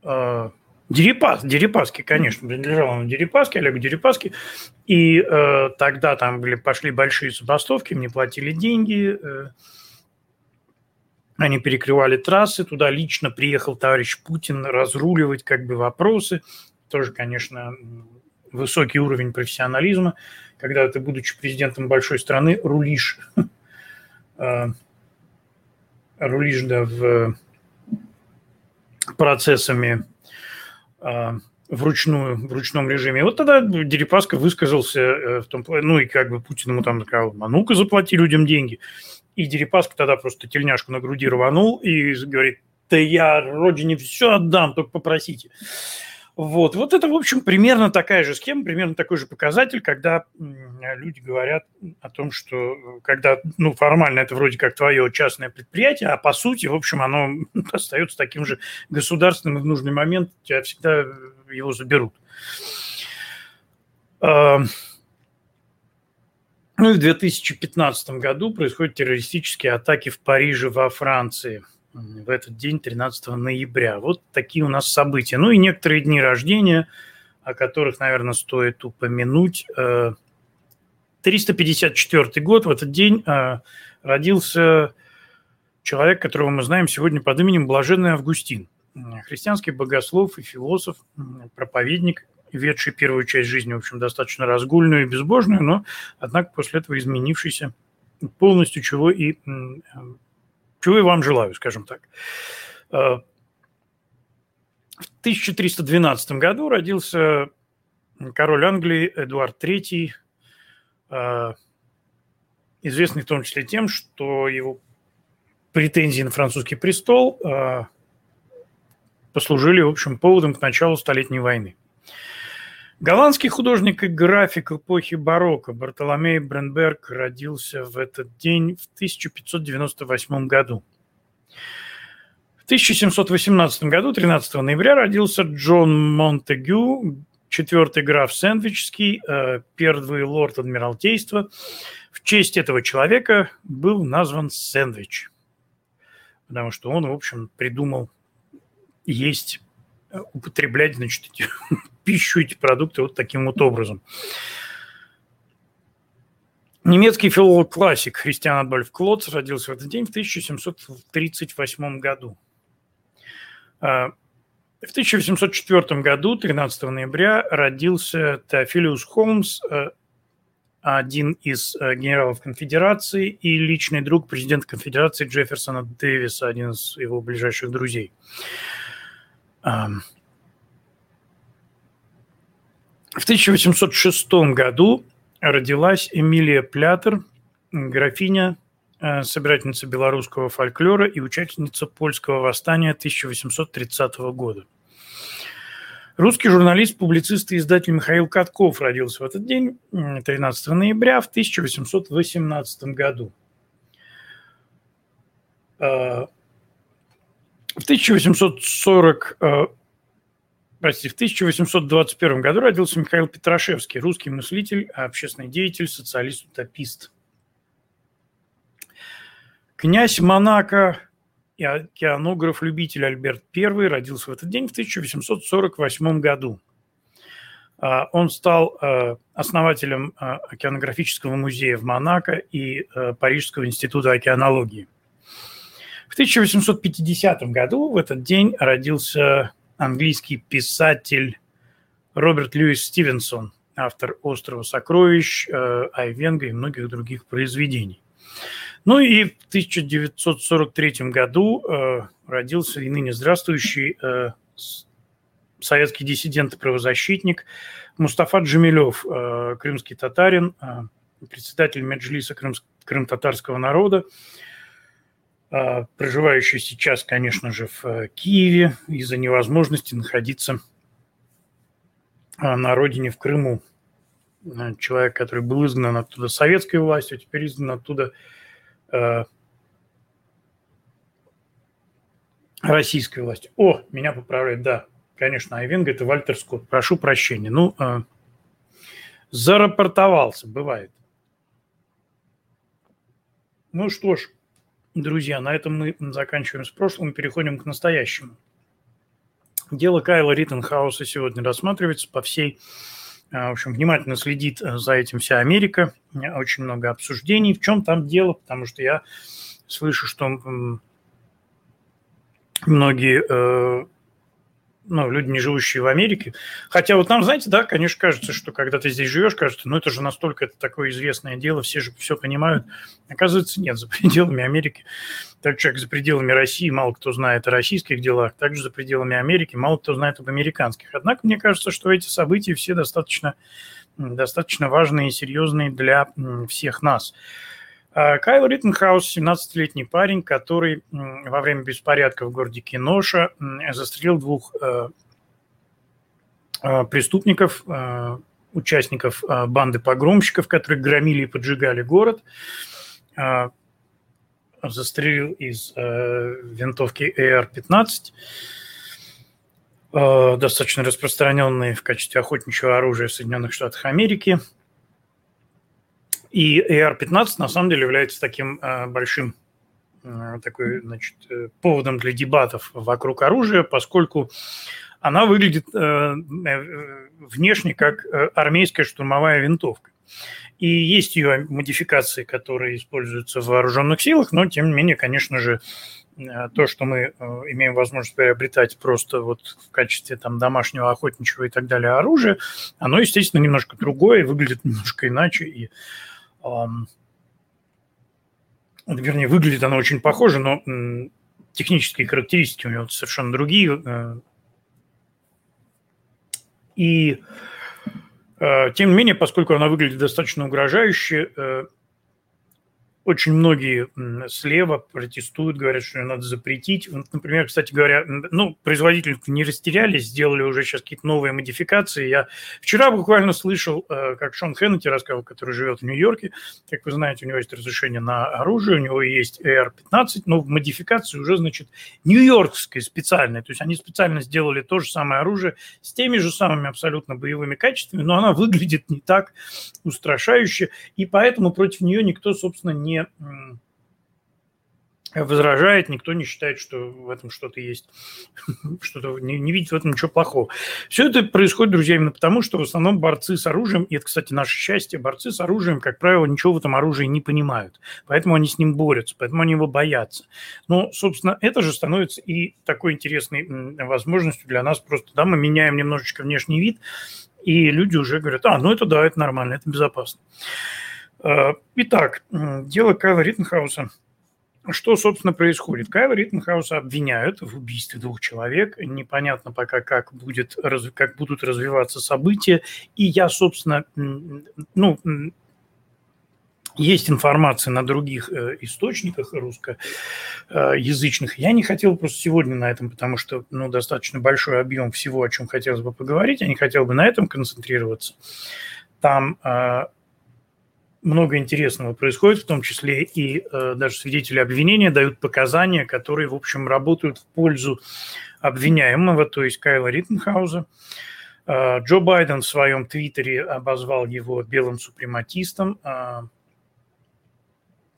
А... Дерипас, Дерипаски, конечно, принадлежал он Дерипаске, Олегу Дерипаске. И э, тогда там были, пошли большие забастовки, мне платили деньги, э, они перекрывали трассы, туда лично приехал товарищ Путин разруливать как бы вопросы. Тоже, конечно, высокий уровень профессионализма, когда ты, будучи президентом большой страны, рулишь, [laughs] э, рулишь да, в процессами э, вручную, в ручном режиме. Вот тогда Дерипаска высказался э, в том плане, ну и как бы Путин ему там сказал, а ну-ка заплати людям деньги. И Дерипаска тогда просто тельняшку на груди рванул и говорит, да я родине все отдам, только попросите. Вот. вот это, в общем, примерно такая же схема, примерно такой же показатель, когда люди говорят о том, что когда, ну, формально это вроде как твое частное предприятие, а по сути, в общем, оно [laughs] остается таким же государственным, и в нужный момент тебя всегда его заберут. Ну и в 2015 году происходят террористические атаки в Париже, во Франции. В этот день, 13 ноября. Вот такие у нас события. Ну и некоторые дни рождения, о которых, наверное, стоит упомянуть. 354 э, год, в этот день э, родился человек, которого мы знаем сегодня под именем Блаженный Августин. Христианский богослов и философ, проповедник, ведший первую часть жизни, в общем, достаточно разгульную и безбожную, но, однако, после этого изменившийся полностью, чего и, чего и вам желаю, скажем так. Э, в 1312 году родился король Англии Эдуард III, э, известный в том числе тем, что его претензии на французский престол э, послужили, в общем, поводом к началу Столетней войны. Голландский художник и график эпохи барокко Бартоломей Бренберг родился в этот день в 1598 году. В 1718 году, 13 ноября, родился Джон Монтегю, четвертый граф Сэндвичский, э, первый лорд Адмиралтейства. В честь этого человека был назван Сэндвич, потому что он, в общем, придумал есть, э, употреблять, значит, эти, пищу, эти продукты вот таким вот образом. Немецкий филолог-классик Христиан Адольф Клотц родился в этот день в 1738 году. А, в 1804 году, 13 ноября, родился Теофилиус Холмс, э, один из э, генералов конфедерации и личный друг президента конфедерации Джефферсона Дэвиса, один из его ближайших друзей. В 1806 году родилась Эмилия Плятер, графиня, э, собирательница белорусского фольклора и участница польского восстания 1830 года. Русский журналист, публицист и издатель Михаил Катков родился в этот день, 13 ноября в 1818 году. Э, в 1840, простите, в 1821 году родился Михаил Петрашевский, русский мыслитель, общественный деятель, социалист-утопист. Князь Монако и океанограф-любитель Альберт I родился в этот день в 1848 году. А, он стал э, основателем э, океанографического музея в Монако и Парижского института океанологии. В 1850 году в этот день родился английский писатель Роберт Льюис Стивенсон, автор «Острова сокровищ», э, «Айвенга» и многих других произведений. Ну и в 1943 году э, родился и ныне здравствующий э, советский диссидент и правозащитник Мустафа Джамилев, крымский татарин, председатель Меджлиса крым-татарского народа, проживающий сейчас, конечно же, в э, Киеве из-за невозможности находиться а, на родине в Крыму. Э, человек, который был изгнан оттуда советской властью, теперь изгнан оттуда э, российской властью. О, меня поправляет, да, конечно, Айвенга – это Вальтер Скотт. Прошу прощения. Ну, зарапортовался, бывает. Ну что ж, Друзья, на этом мы заканчиваем с прошлым переходим к настоящему. Дело Кайла Риттенхауса сегодня рассматривается по всей, а, в общем, внимательно следит э, за этим вся Америка. Очень много обсуждений. В чем там дело? Потому что я слышу, что многие э, ну, люди, не живущие в Америке. Хотя вот нам, знаете, да, конечно, кажется, что когда ты здесь живешь, кажется, ну это же настолько это такое известное дело, все же все понимают. Оказывается, нет, за пределами Америки. Так человек за пределами России мало кто знает о российских делах, также за пределами Америки мало кто знает об американских. Однако мне кажется, что эти события все достаточно, достаточно важные и серьезные для всех нас. А, Кайл Риттенхаус, 17-летний парень, который во время беспорядка в городе Киноша застрелил двух э, э, преступников, э, участников банды погромщиков, которые громили и поджигали город. Застрелил из винтовки AR-15, достаточно распространенной в качестве охотничьего оружия в Соединенных Штатах Америки – и AR-15 на самом деле является таким э, большим э, такой, значит, э, поводом для дебатов вокруг оружия, поскольку она выглядит внешне как армейская штурмовая винтовка. И есть ее модификации, которые используются в вооруженных силах, но, тем не менее, конечно же, то, что мы имеем возможность приобретать просто вот в качестве там домашнего охотничьего и так далее оружия, оно, естественно, немножко другое, выглядит немножко иначе, и вернее, выглядит оно очень похоже, но технические характеристики у него совершенно другие. Э. И э, тем не менее, поскольку она выглядит достаточно угрожающе, э, очень многие слева протестуют, говорят, что ее надо запретить. Например, кстати говоря, ну, производители не растерялись, сделали уже сейчас какие-то новые модификации. Я вчера буквально слышал, э, как Шон Хеннети рассказывал, который живет в Нью-Йорке. Как вы знаете, у него есть разрешение на оружие, у него есть AR-15, но в модификации уже, значит, нью-йоркское специальное. То есть они специально сделали то же самое оружие с теми же самыми абсолютно боевыми качествами, но она выглядит не так устрашающе, и поэтому против нее никто, собственно, не не возражает, никто не считает, что в этом что-то есть, [laughs] что-то не, не видит в этом ничего плохого. Все это происходит, друзья, именно потому, что в основном борцы с оружием, и это, кстати, наше счастье, борцы с оружием, как правило, ничего в этом оружии не понимают, поэтому они с ним борются, поэтому они его боятся. Но, собственно, это же становится и такой интересной возможностью для нас просто, да, мы меняем немножечко внешний вид, и люди уже говорят, а, ну это да, это нормально, это безопасно. Э, итак, дело Кайла Риттенхауса. Что, собственно, происходит? Кайла Риттенхауса обвиняют в убийстве двух человек. Непонятно пока, как, будет, как будут развиваться события. И я, собственно, ну, есть информация на других э, источниках русскоязычных. Я не хотел просто сегодня на этом, потому что ну, достаточно большой объем всего, о чем хотелось бы поговорить. Я не хотел бы на этом концентрироваться. Там э, много интересного происходит, в том числе и э, даже свидетели обвинения дают показания, которые, в общем, работают в пользу обвиняемого, то есть Кайла Риттенхауза. Э, Джо Байден в своем твиттере обозвал его белым супрематистом. Э,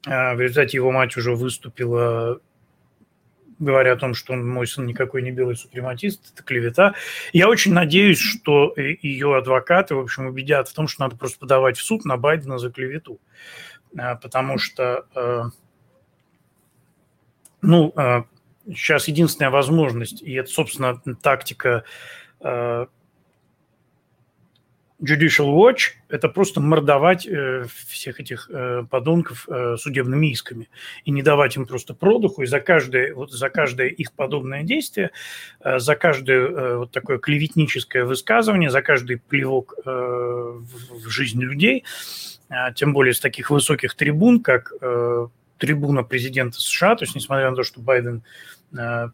э в результате его мать уже выступила говоря о том, что он, мой сын никакой не белый супрематист, это клевета. Я очень надеюсь, что ее адвокаты, в общем, убедят в том, что надо просто подавать в суд на Байдена за клевету. А, потому что, э, ну, сейчас единственная возможность, и это, собственно, тактика э, Judicial Watch – это просто мордовать э, всех этих э, подонков э, судебными исками. И не давать им просто продуху, и за каждое, вот за каждое их подобное действие, э, за каждое э, вот такое клеветническое высказывание, за каждый плевок э, в, в жизнь людей, э, тем более с таких высоких трибун, как э, трибуна президента США, то есть несмотря на то, что Байден э,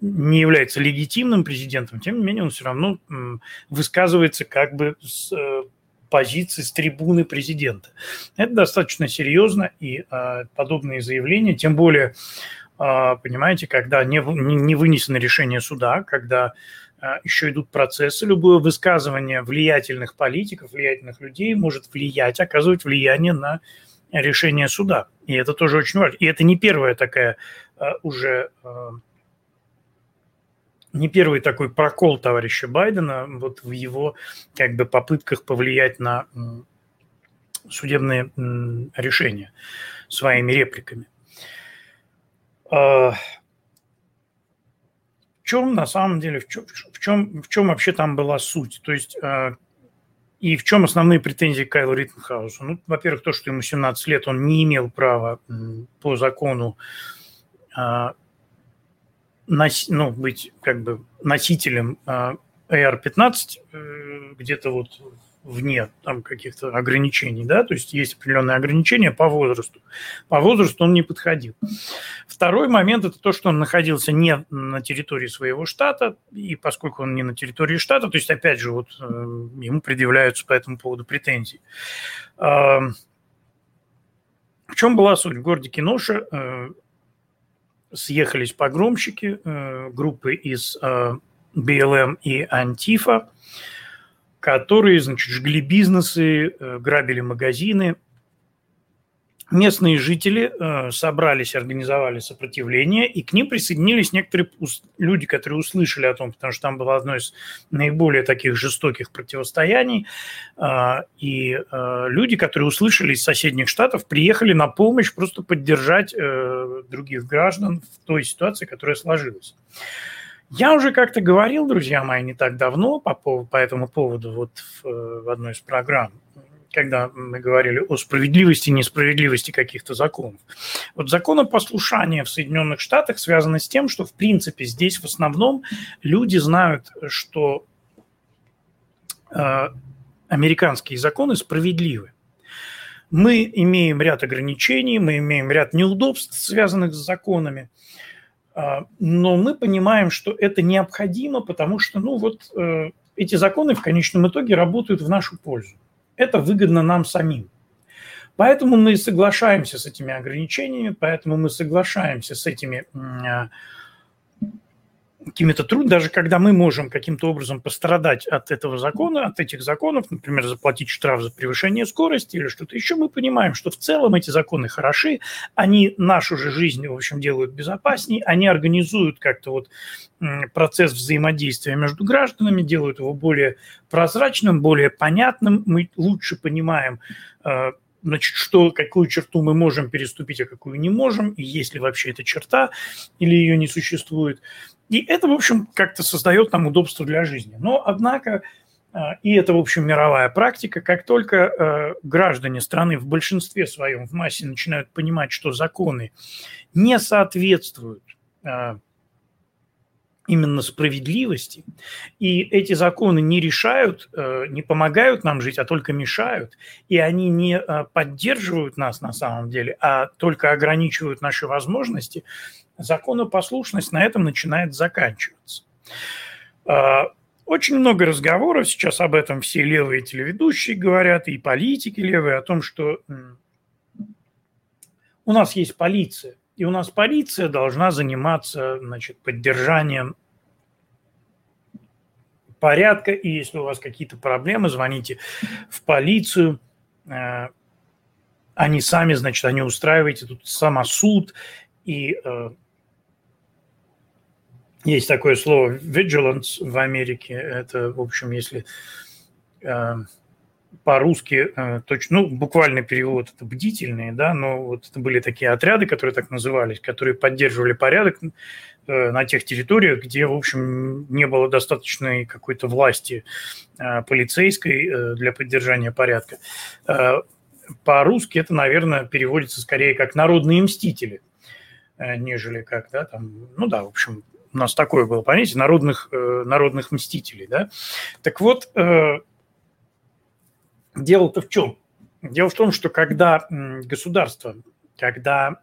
не является легитимным президентом, тем не менее он все равно высказывается как бы с э, позиции, с трибуны президента. Это достаточно серьезно, и а, подобные заявления, тем более, а, понимаете, когда не, не вынесено решение суда, когда а, еще идут процессы, любое высказывание влиятельных политиков, влиятельных людей может влиять, оказывать влияние на решение суда. И это тоже очень важно. И это не первая такая уже не первый такой прокол товарища Байдена вот в его как бы попытках повлиять на судебные решения своими репликами. А, в чем на самом деле, в чем, в чем, в чем вообще там была суть? То есть а, и в чем основные претензии к Кайлу Риттенхаусу? Ну, во-первых, то, что ему 17 лет, он не имел права по закону а, ну, быть как бы носителем AR-15 э, где-то вот вне там каких-то ограничений, да, то есть есть определенные ограничения по возрасту. По возрасту он не подходил. Второй момент – это то, что он находился не на территории своего штата, и поскольку он не на территории штата, то есть, опять же, вот э, ему предъявляются по этому поводу претензии. В чем была суть? В городе Киноша э, съехались погромщики, э, группы из э, БЛМ и Антифа, которые, значит, жгли бизнесы, э, грабили магазины, местные жители э, собрались, организовали сопротивление, и к ним присоединились некоторые люди, которые услышали о том, потому что там было одно из наиболее таких жестоких противостояний, э, и э, люди, которые услышали из соседних штатов, приехали на помощь просто поддержать других граждан в той ситуации, которая сложилась. Я уже как-то говорил, друзья мои, не так давно по, по этому поводу вот в, в одной из программ, когда мы говорили о справедливости и несправедливости каких-то законов. Вот законопослушание в Соединенных Штатах связано с тем, что, в принципе, здесь в основном люди знают, что э, американские законы справедливы. Мы имеем ряд ограничений, мы имеем ряд неудобств, связанных с законами, э, но мы понимаем, что это необходимо, потому что, ну вот, э, эти законы в конечном итоге работают в нашу пользу это выгодно нам самим. Поэтому мы соглашаемся с этими ограничениями, поэтому мы соглашаемся с этими а, какими-то трудностями, даже когда мы можем каким-то образом пострадать от этого закона, от этих законов, например, заплатить штраф за превышение скорости или что-то еще, мы понимаем, что в целом эти законы хороши, они нашу же жизнь, в общем, делают безопаснее, они организуют как-то вот процесс взаимодействия между гражданами, делают его более прозрачным, более понятным, мы лучше понимаем, э, значит, что, какую черту мы можем переступить, а какую не можем, и есть ли вообще эта черта, или ее не существует. И это, в общем, как-то создает нам удобство для жизни. Но, однако, э, и это, в общем, мировая практика, как только э, граждане страны в большинстве своем, в массе начинают понимать, что законы не соответствуют именно справедливости. И эти законы не решают, не помогают нам жить, а только мешают. И они не поддерживают нас на самом деле, а только ограничивают наши возможности. Законопослушность на этом начинает заканчиваться. Э, очень много разговоров сейчас об этом все левые телеведущие говорят, и политики левые, о том, что у нас есть полиция, и у нас полиция должна заниматься значит, поддержанием порядка, и если у вас какие-то проблемы, звоните в полицию, э, они сами, значит, они устраиваете тут самосуд, и э, есть такое слово vigilance в Америке, это, в общем, если э, по-русски э, точно, ну, буквальный перевод это бдительные, да, но вот это были такие отряды, которые так назывались, которые поддерживали порядок э, на тех территориях, где, в общем, не было достаточной какой-то власти э, полицейской для поддержания порядка. По-русски это, наверное, переводится скорее как «народные мстители», нежели как, да, там, ну да, в общем, у нас такое было понятие народных, народных мстителей, да. Так вот, Дело-то в чем? Дело в том, что когда государство, когда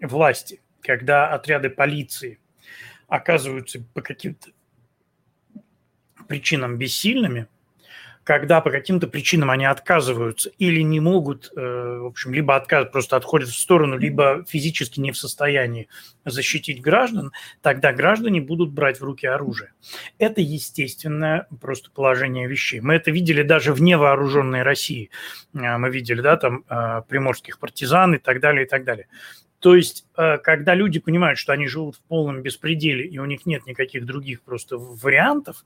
власти, когда отряды полиции оказываются по каким-то причинам бессильными, когда по каким-то причинам они отказываются или не могут, э, в общем, либо отказ, просто отходят в сторону, либо физически не в состоянии защитить граждан, тогда граждане будут брать в руки оружие. Это естественное просто положение вещей. Мы это видели даже в невооруженной России. Э, мы видели, да, там э, приморских партизан и так далее, и так далее. То есть, когда люди понимают, что они живут в полном беспределе, и у них нет никаких других просто вариантов,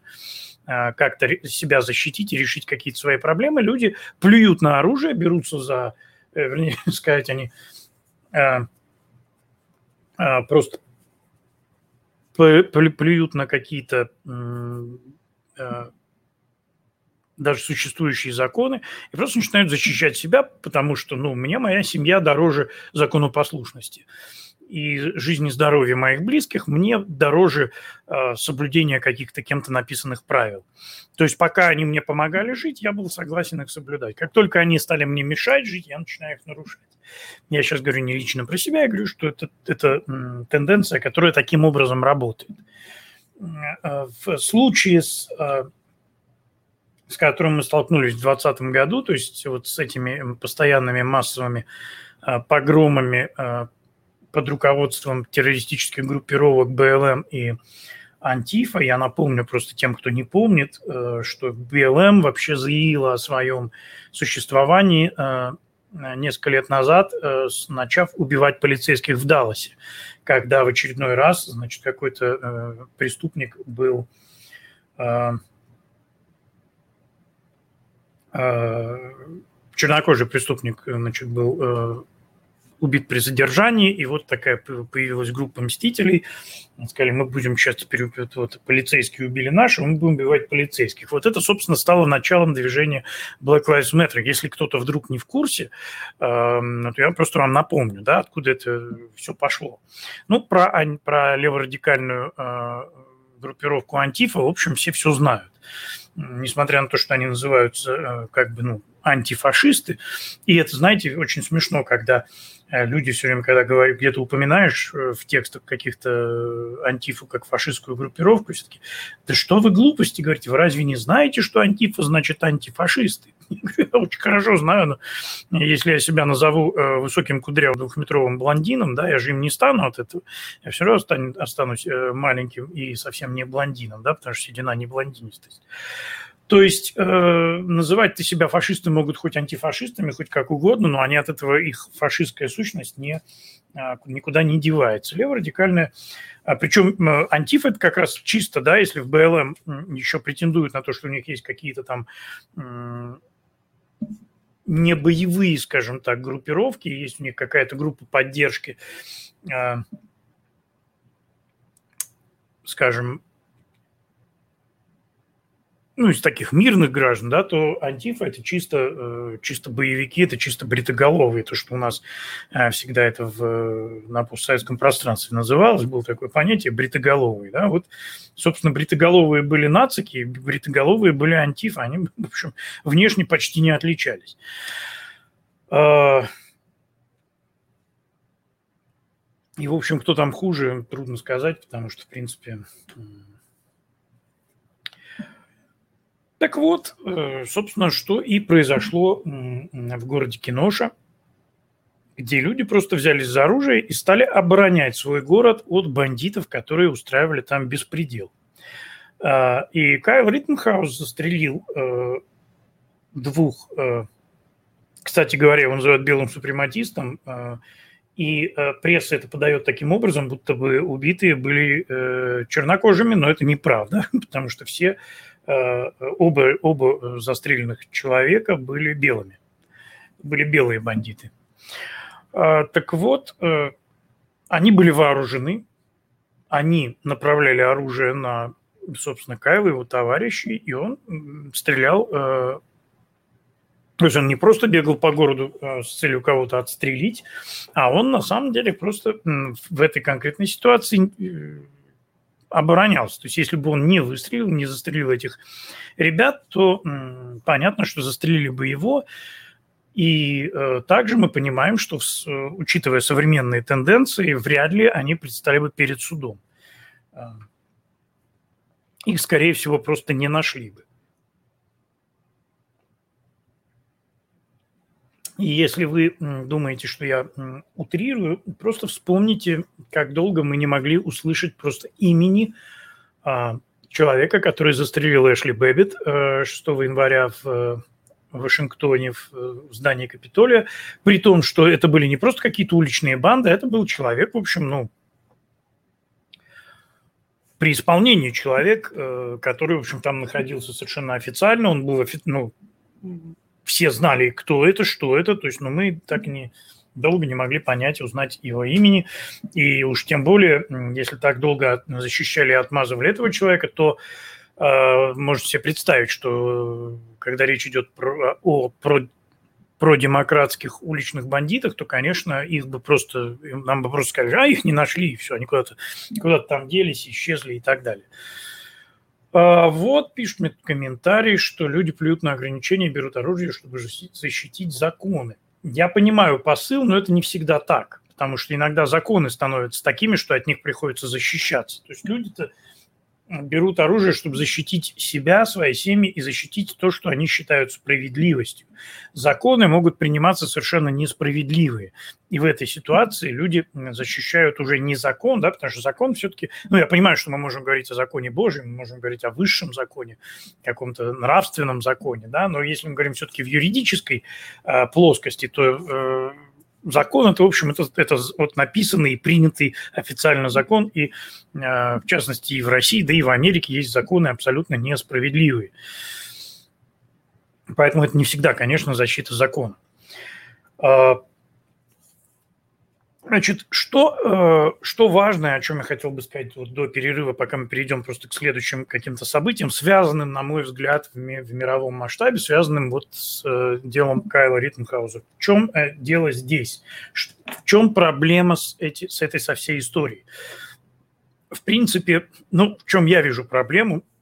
а, как-то себя защитить и решить какие-то свои проблемы, люди плюют на оружие, берутся за, э, вернее [laughs] сказать, они просто плюют на какие-то даже существующие законы, и просто начинают защищать себя, потому что, ну, мне моя семья дороже законопослушности и жизнь и здоровье моих близких мне дороже э, соблюдения каких-то кем-то написанных правил. То есть пока они мне помогали жить, я был согласен их соблюдать. Как только они стали мне мешать жить, я начинаю их нарушать. Я сейчас говорю не лично про себя, я говорю, что это, это м, тенденция, которая таким образом работает. Э, в случае с э, с которым мы столкнулись в 2020 году, то есть вот с этими постоянными массовыми э, погромами под руководством террористических группировок БЛМ и Антифа. Я напомню просто тем, кто не помнит, э, что БЛМ вообще заявила о своем существовании э, несколько лет назад, начав убивать полицейских в Далласе, когда в очередной раз, значит, какой-то преступник был чернокожий преступник, значит, был убит при задержании, и вот такая появилась группа мстителей. Сказали, мы будем сейчас теперь, вот, полицейские убили наши, мы будем убивать полицейских. Вот это, собственно, стало началом движения Black Lives Matter. Если кто-то вдруг не в курсе, э, то я просто вам напомню, да, откуда это все пошло. Ну, про, про леворадикальную э, группировку Антифа, в общем, все все знают. Несмотря на то, что они называются э, как бы, ну, антифашисты. И это, знаете, очень смешно, когда Э, люди все время, когда говорят, где-то упоминаешь э, в текстах каких-то э, антифу как фашистскую группировку, все-таки, да что вы глупости говорите, вы разве не знаете, что антифа значит антифашисты? [laughs] Я очень хорошо знаю, но если я себя назову высоким кудрявым двухметровым блондином, да, я же им не стану от этого, я все равно останусь маленьким и совсем не блондином, да, потому что седина не блондинистость. То есть э, называть-то себя фашисты могут хоть антифашистами, хоть как угодно, но они от этого, их фашистская сущность не, э, никуда не девается. Леворадикальная, а причем э, антиф это как раз чисто, да, если в БЛМ еще претендуют на то, что у них есть какие-то там не боевые, скажем так, группировки, есть у них какая-то группа поддержки, э, скажем, ну, из таких мирных граждан, да, то антифа – это чисто, э, чисто боевики, это чисто бритоголовые, то, что у нас э, всегда это в, на постсоветском пространстве называлось, было такое понятие бритоголовые, да, вот, собственно, бритоголовые были нацики, бритоголовые были антифа, они, в общем, внешне почти не отличались. А, и, в общем, кто там хуже, трудно сказать, потому что, в принципе, Так вот, э, собственно, что и произошло в городе Киноша, где люди просто взялись за оружие и стали оборонять свой город от бандитов, которые устраивали там беспредел. А, и Кайл Риттенхаус застрелил э, двух, э, кстати говоря, его называют белым супрематистом, и пресса это подает таким образом, будто бы убитые были чернокожими, но это неправда, [laughs] потому что все оба, оба застреленных человека были белыми, были белые бандиты. А, так вот, э, они были вооружены, они направляли оружие на, собственно, Кайла, его товарищей, и он стрелял э, то есть он не просто бегал по городу с целью кого-то отстрелить, а он на самом деле просто в этой конкретной ситуации оборонялся. То есть если бы он не выстрелил, не застрелил этих ребят, то понятно, что застрелили бы его. И э, также мы понимаем, что, в, учитывая современные тенденции, вряд ли они предстали бы перед судом. Э, их, скорее всего, просто не нашли бы. И если вы думаете, что я утрирую, просто вспомните, как долго мы не могли услышать просто имени а, человека, который застрелил Эшли Бэббит 6 января в Вашингтоне в здании Капитолия, при том, что это были не просто какие-то уличные банды, это был человек, в общем, ну, при исполнении человек, э, который, в общем, там находился совершенно официально, он был, ну, все знали, кто это, что это, то есть, ну, мы так не долго не могли понять, узнать его имени, и уж тем более, если так долго защищали и отмазывали этого человека, то э, можете себе представить, что когда речь идет про, о про, про демократских уличных бандитах, то, конечно, их бы просто, нам бы просто сказали, а их не нашли, и все, они куда-то куда там делись, исчезли и так далее. А, вот пишут мне комментарий, что люди плюют на ограничения, берут оружие, чтобы защитить законы. Я понимаю посыл, но это не всегда так, потому что иногда законы становятся такими, что от них приходится защищаться. То есть люди-то берут оружие, чтобы защитить себя, свои семьи и защитить то, что они считают справедливостью. Законы могут приниматься совершенно несправедливые. И в этой ситуации люди защищают уже не закон, да, потому что закон все-таки... Ну, я понимаю, что мы можем говорить о законе Божьем, мы можем говорить о высшем законе, каком-то нравственном законе, да, но если мы говорим все-таки в юридической э, плоскости, то э, закон это, в общем, это, это вот написанный и принятый официально закон, и в частности и в России, да и в Америке есть законы абсолютно несправедливые. Поэтому это не всегда, конечно, защита закона. Значит, что, э, что важное, о чем я хотел бы сказать вот до перерыва, пока мы перейдем просто к следующим каким-то событиям, связанным, на мой взгляд, в, ми- в мировом масштабе, связанным вот с э, делом Кайла Риттенхауза. В чем э, дело здесь? В чем проблема с, эти, с этой со всей историей? В принципе, ну, в чем я вижу проблему –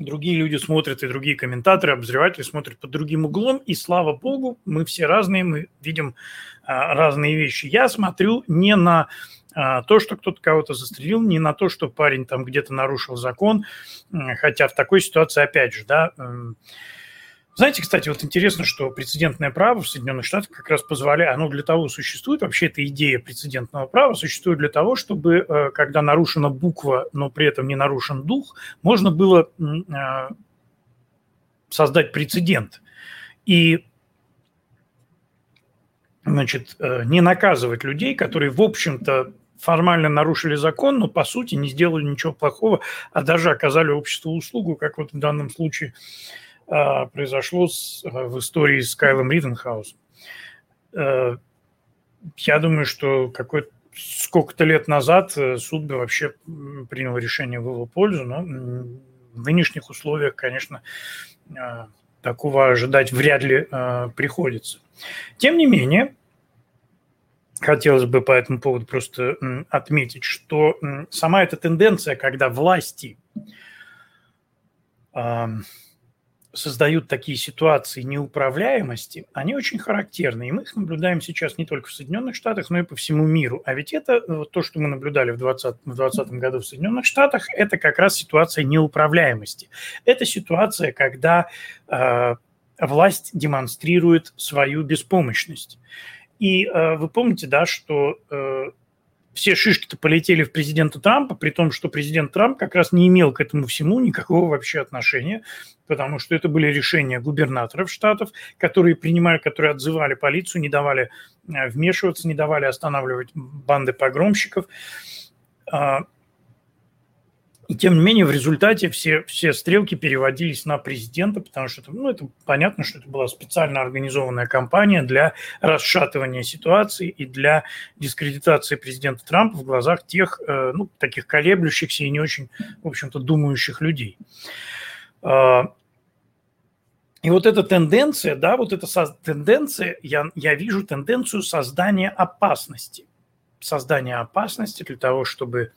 другие люди смотрят, и другие комментаторы, обозреватели смотрят под другим углом, и слава богу, мы все разные, мы видим а, разные вещи. Я смотрю не на а, то, что кто-то кого-то застрелил, не на то, что парень там где-то нарушил закон, хотя в такой ситуации, опять же, да, знаете, кстати, вот интересно, что прецедентное право в Соединенных Штатах как раз позволяет, оно для того существует, вообще эта идея прецедентного права существует для того, чтобы, э, когда нарушена буква, но при этом не нарушен дух, можно было э, создать прецедент. И значит, э, не наказывать людей, которые, в общем-то, формально нарушили закон, но по сути не сделали ничего плохого, а даже оказали обществу услугу, как вот в данном случае произошло с, э, в истории с Кайлом Риденхаусом. Э, я думаю, что какой сколько-то лет назад э, суд бы вообще принял решение в его пользу, но в нынешних условиях, конечно, такого ожидать вряд ли приходится. Тем не менее, хотелось бы по этому поводу просто отметить, что сама эта тенденция, когда власти создают такие ситуации неуправляемости, они очень характерны. И мы их наблюдаем сейчас не только в Соединенных Штатах, но и по всему миру. А ведь это вот то, что мы наблюдали в 2020 в году в Соединенных Штатах, это как раз ситуация неуправляемости. Это ситуация, когда э, власть демонстрирует свою беспомощность. И э, вы помните, да, что э, все шишки-то полетели в президента Трампа, при том, что президент Трамп как раз не имел к этому всему никакого вообще отношения, потому что это были решения губернаторов штатов, которые принимали, которые отзывали полицию, не давали э, вмешиваться, не давали останавливать банды погромщиков. И тем не менее, в результате все, все стрелки переводились на президента, потому что это, ну, это понятно, что это была специально организованная кампания для расшатывания ситуации и для дискредитации президента Трампа в глазах тех, э, ну, таких колеблющихся и не очень, в общем-то, думающих людей. А, и вот эта тенденция, да, вот эта тенденция, я, я вижу тенденцию создания опасности. Создания опасности для того, чтобы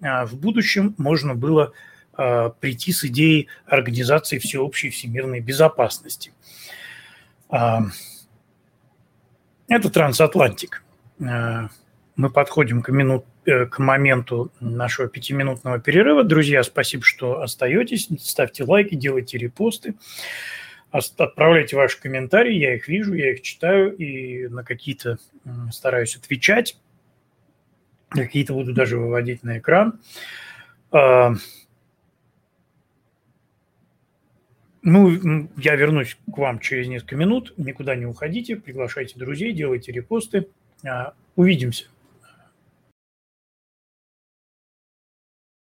в будущем можно было а, прийти с идеей организации всеобщей всемирной безопасности. А, это трансатлантик. Мы подходим к, минут, э, к моменту нашего пятиминутного перерыва. Друзья, спасибо, что остаетесь. Ставьте лайки, делайте репосты. Отправляйте ваши комментарии, я их вижу, я их читаю и на какие-то стараюсь отвечать какие-то буду даже выводить на экран. А, ну, я вернусь к вам через несколько минут. Никуда не уходите, приглашайте друзей, делайте репосты. А, увидимся.